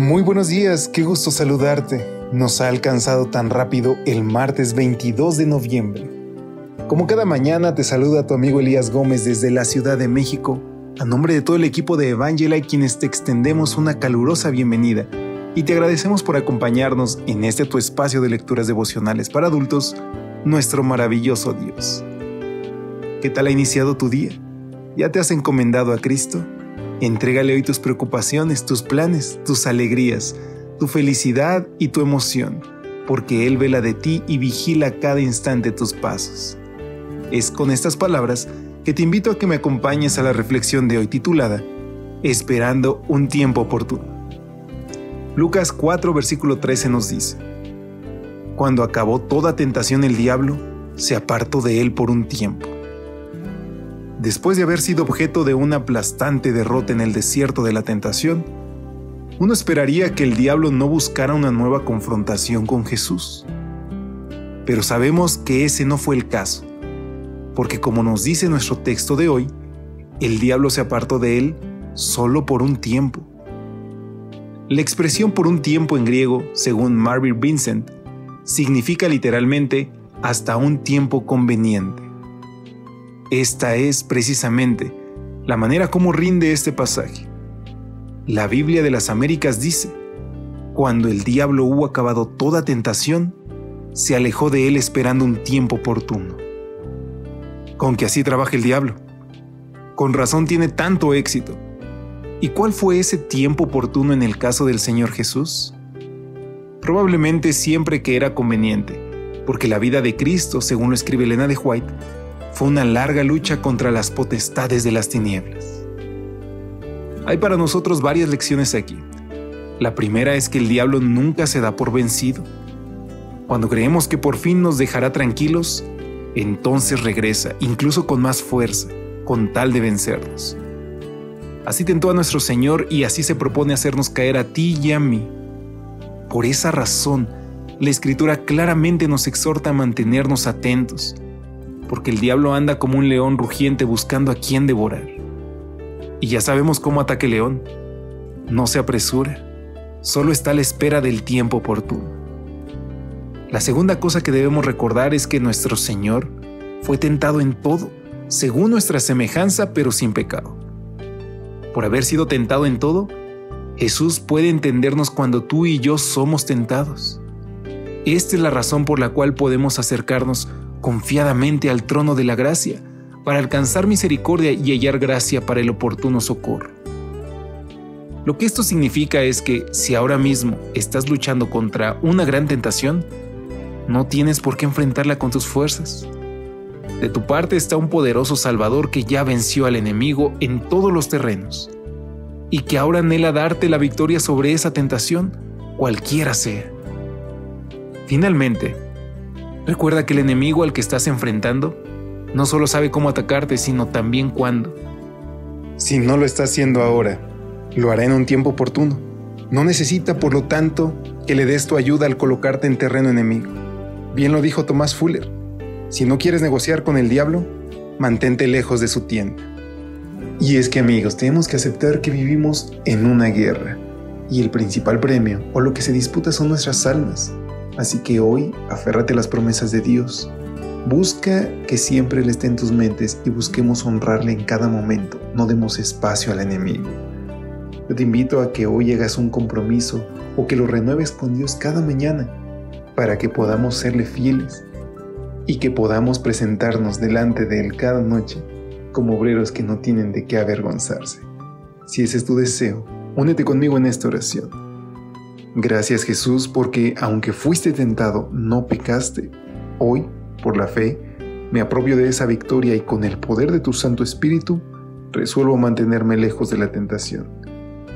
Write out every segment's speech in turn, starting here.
Muy buenos días, qué gusto saludarte. Nos ha alcanzado tan rápido el martes 22 de noviembre. Como cada mañana te saluda tu amigo Elías Gómez desde la Ciudad de México, a nombre de todo el equipo de Evangelite quienes te extendemos una calurosa bienvenida y te agradecemos por acompañarnos en este tu espacio de lecturas devocionales para adultos, nuestro maravilloso Dios. ¿Qué tal ha iniciado tu día? ¿Ya te has encomendado a Cristo? Entrégale hoy tus preocupaciones, tus planes, tus alegrías, tu felicidad y tu emoción, porque Él vela de ti y vigila cada instante tus pasos. Es con estas palabras que te invito a que me acompañes a la reflexión de hoy titulada Esperando un tiempo oportuno. Lucas 4 versículo 13 nos dice, Cuando acabó toda tentación el diablo, se apartó de él por un tiempo después de haber sido objeto de una aplastante derrota en el desierto de la tentación, uno esperaría que el diablo no buscara una nueva confrontación con Jesús. Pero sabemos que ese no fue el caso, porque como nos dice nuestro texto de hoy, el diablo se apartó de él solo por un tiempo. La expresión por un tiempo en griego, según Marvin Vincent, significa literalmente hasta un tiempo conveniente. Esta es precisamente la manera como rinde este pasaje. La Biblia de las Américas dice, cuando el diablo hubo acabado toda tentación, se alejó de él esperando un tiempo oportuno. Con que así trabaja el diablo. Con razón tiene tanto éxito. ¿Y cuál fue ese tiempo oportuno en el caso del Señor Jesús? Probablemente siempre que era conveniente, porque la vida de Cristo, según lo escribe Elena de White, fue una larga lucha contra las potestades de las tinieblas. Hay para nosotros varias lecciones aquí. La primera es que el diablo nunca se da por vencido. Cuando creemos que por fin nos dejará tranquilos, entonces regresa, incluso con más fuerza, con tal de vencernos. Así tentó a nuestro Señor y así se propone hacernos caer a ti y a mí. Por esa razón, la Escritura claramente nos exhorta a mantenernos atentos, porque el diablo anda como un león rugiente buscando a quien devorar. Y ya sabemos cómo ataque el león. No se apresura, solo está a la espera del tiempo oportuno. La segunda cosa que debemos recordar es que nuestro Señor fue tentado en todo, según nuestra semejanza, pero sin pecado. Por haber sido tentado en todo, Jesús puede entendernos cuando tú y yo somos tentados. Esta es la razón por la cual podemos acercarnos confiadamente al trono de la gracia para alcanzar misericordia y hallar gracia para el oportuno socorro. Lo que esto significa es que si ahora mismo estás luchando contra una gran tentación, no tienes por qué enfrentarla con tus fuerzas. De tu parte está un poderoso Salvador que ya venció al enemigo en todos los terrenos y que ahora anhela darte la victoria sobre esa tentación, cualquiera sea. Finalmente, Recuerda que el enemigo al que estás enfrentando no solo sabe cómo atacarte, sino también cuándo. Si no lo está haciendo ahora, lo hará en un tiempo oportuno. No necesita, por lo tanto, que le des tu ayuda al colocarte en terreno enemigo. Bien lo dijo Tomás Fuller. Si no quieres negociar con el diablo, mantente lejos de su tienda. Y es que amigos, tenemos que aceptar que vivimos en una guerra. Y el principal premio, o lo que se disputa, son nuestras almas. Así que hoy aférrate a las promesas de Dios. Busca que siempre Él esté en tus mentes y busquemos honrarle en cada momento. No demos espacio al enemigo. Yo te invito a que hoy hagas un compromiso o que lo renueves con Dios cada mañana para que podamos serle fieles y que podamos presentarnos delante de Él cada noche como obreros que no tienen de qué avergonzarse. Si ese es tu deseo, únete conmigo en esta oración. Gracias Jesús porque aunque fuiste tentado, no pecaste. Hoy, por la fe, Me apropio de esa victoria y con el poder de tu Santo Espíritu, resuelvo mantenerme lejos de la tentación.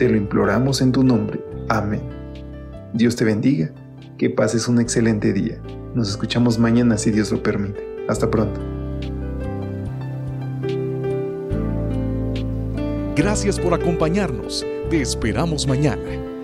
Te lo imploramos en tu nombre. Amén. Dios te bendiga, que pases un excelente día. Nos escuchamos mañana si Dios lo permite. Hasta pronto. Gracias por acompañarnos. Te esperamos mañana.